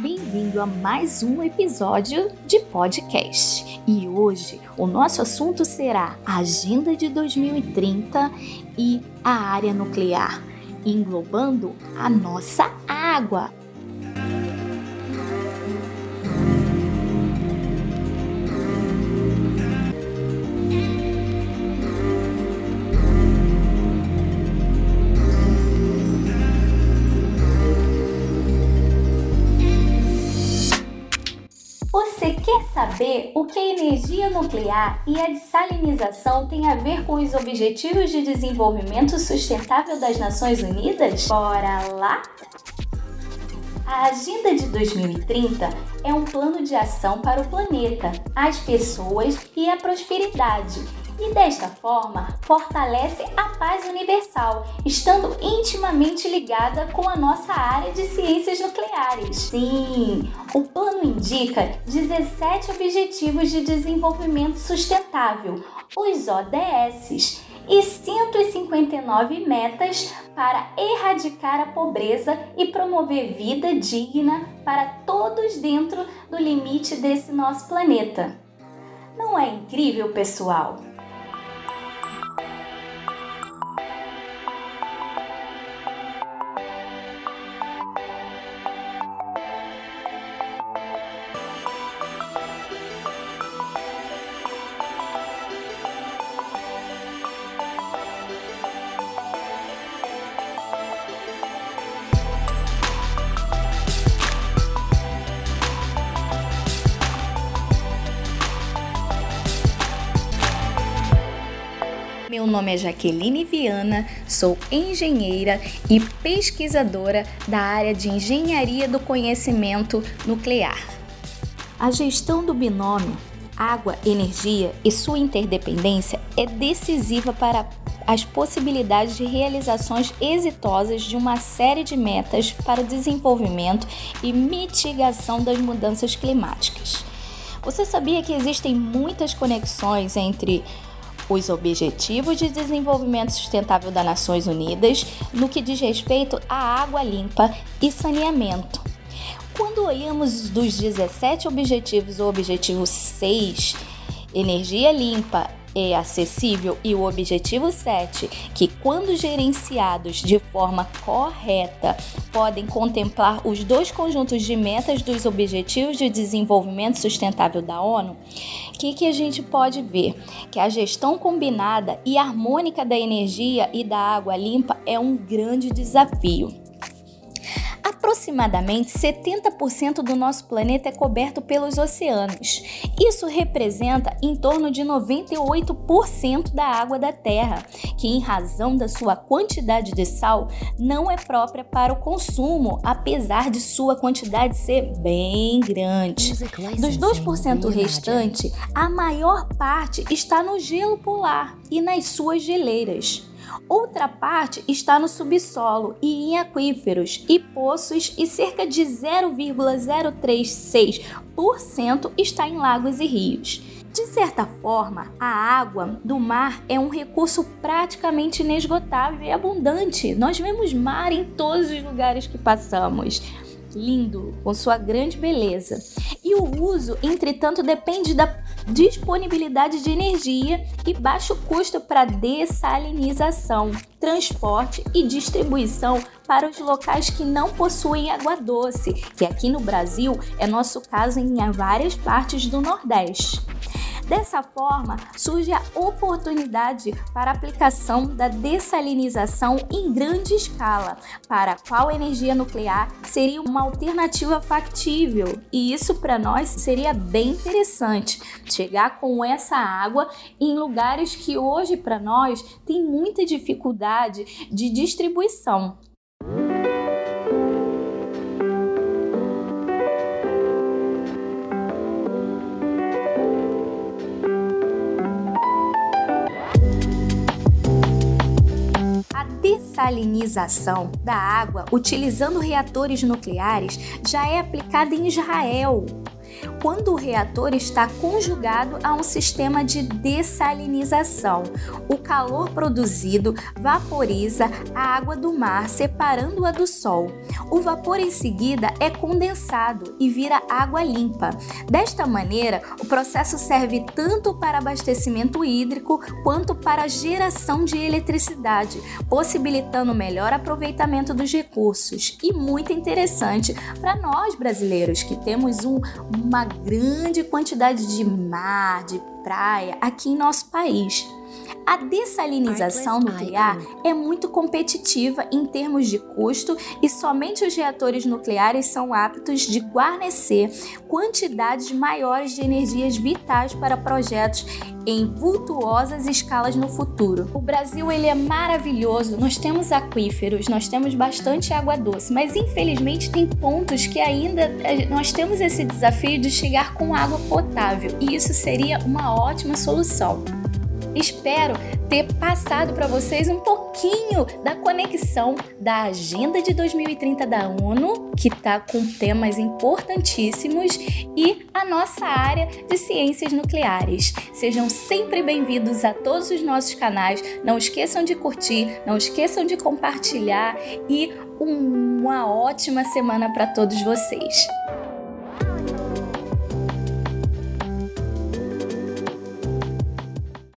Bem-vindo a mais um episódio de podcast. E hoje o nosso assunto será a Agenda de 2030 e a área nuclear, englobando a nossa água, saber o que a energia nuclear e a dessalinização têm a ver com os Objetivos de Desenvolvimento Sustentável das Nações Unidas? Bora lá? A Agenda de 2030 é um plano de ação para o planeta, as pessoas e a prosperidade e desta forma fortalece a paz universal, estando intimamente ligada com a nossa área de ciências nucleares. Sim, o plano indica 17 Objetivos de Desenvolvimento Sustentável, os ODS, e 159 metas para erradicar a pobreza e promover vida digna para todos dentro do limite desse nosso planeta. Não é incrível, pessoal? Nome é Jaqueline Viana, sou engenheira e pesquisadora da área de Engenharia do Conhecimento Nuclear. A gestão do binômio água, energia e sua interdependência é decisiva para as possibilidades de realizações exitosas de uma série de metas para o desenvolvimento e mitigação das mudanças climáticas. Você sabia que existem muitas conexões entre os Objetivos de Desenvolvimento Sustentável das Nações Unidas no que diz respeito à água limpa e saneamento. Quando olhamos dos 17 objetivos, o objetivo 6, energia limpa é acessível e o objetivo 7, que quando gerenciados de forma correta, podem contemplar os dois conjuntos de metas dos Objetivos de Desenvolvimento Sustentável da ONU, o que, que a gente pode ver? Que a gestão combinada e harmônica da energia e da água limpa é um grande desafio. Aproximadamente 70% do nosso planeta é coberto pelos oceanos. Isso representa em torno de 98% da água da Terra, que, em razão da sua quantidade de sal, não é própria para o consumo, apesar de sua quantidade ser bem grande. Dos 2% restante, a maior parte está no gelo polar e nas suas geleiras. Outra parte está no subsolo e em aquíferos e poços, e cerca de 0,036% está em lagos e rios. De certa forma, a água do mar é um recurso praticamente inesgotável e abundante. Nós vemos mar em todos os lugares que passamos lindo, com sua grande beleza. E o uso, entretanto, depende da disponibilidade de energia e baixo custo para dessalinização, transporte e distribuição para os locais que não possuem água doce, que aqui no Brasil é nosso caso em várias partes do Nordeste. Dessa forma, surge a oportunidade para a aplicação da dessalinização em grande escala, para a qual a energia nuclear seria uma alternativa factível. E isso para nós seria bem interessante, chegar com essa água em lugares que hoje para nós tem muita dificuldade de distribuição. Dessalinização da água utilizando reatores nucleares já é aplicada em Israel. quando o reator está conjugado a um sistema de dessalinização. O calor produzido vaporiza a água do mar, separando-a do sol. O vapor em seguida é condensado e vira água limpa. Desta maneira, o processo serve tanto para abastecimento hídrico quanto para geração de eletricidade, possibilitando melhor aproveitamento dos recursos. E muito interessante para nós brasileiros que temos um, uma grande quantidade de mar, de praia aqui em nosso país. A dessalinização nuclear é muito competitiva em termos de custo e somente os reatores nucleares são aptos de guarnecer quantidades maiores de energias vitais para projetos em vultuosas escalas no futuro. O Brasil ele é maravilhoso, nós temos aquíferos, nós temos bastante água doce, mas infelizmente tem pontos que ainda eh, nós temos esse desafio de chegar com água potável e isso seria uma ótima solução. Espero ter passado para vocês um pouquinho da conexão da Agenda de 2030 da ONU, que está com temas importantíssimos, e a nossa área de ciências nucleares. Sejam sempre bem-vindos a todos os nossos canais. Não esqueçam de curtir, não esqueçam de compartilhar e uma ótima semana para todos vocês.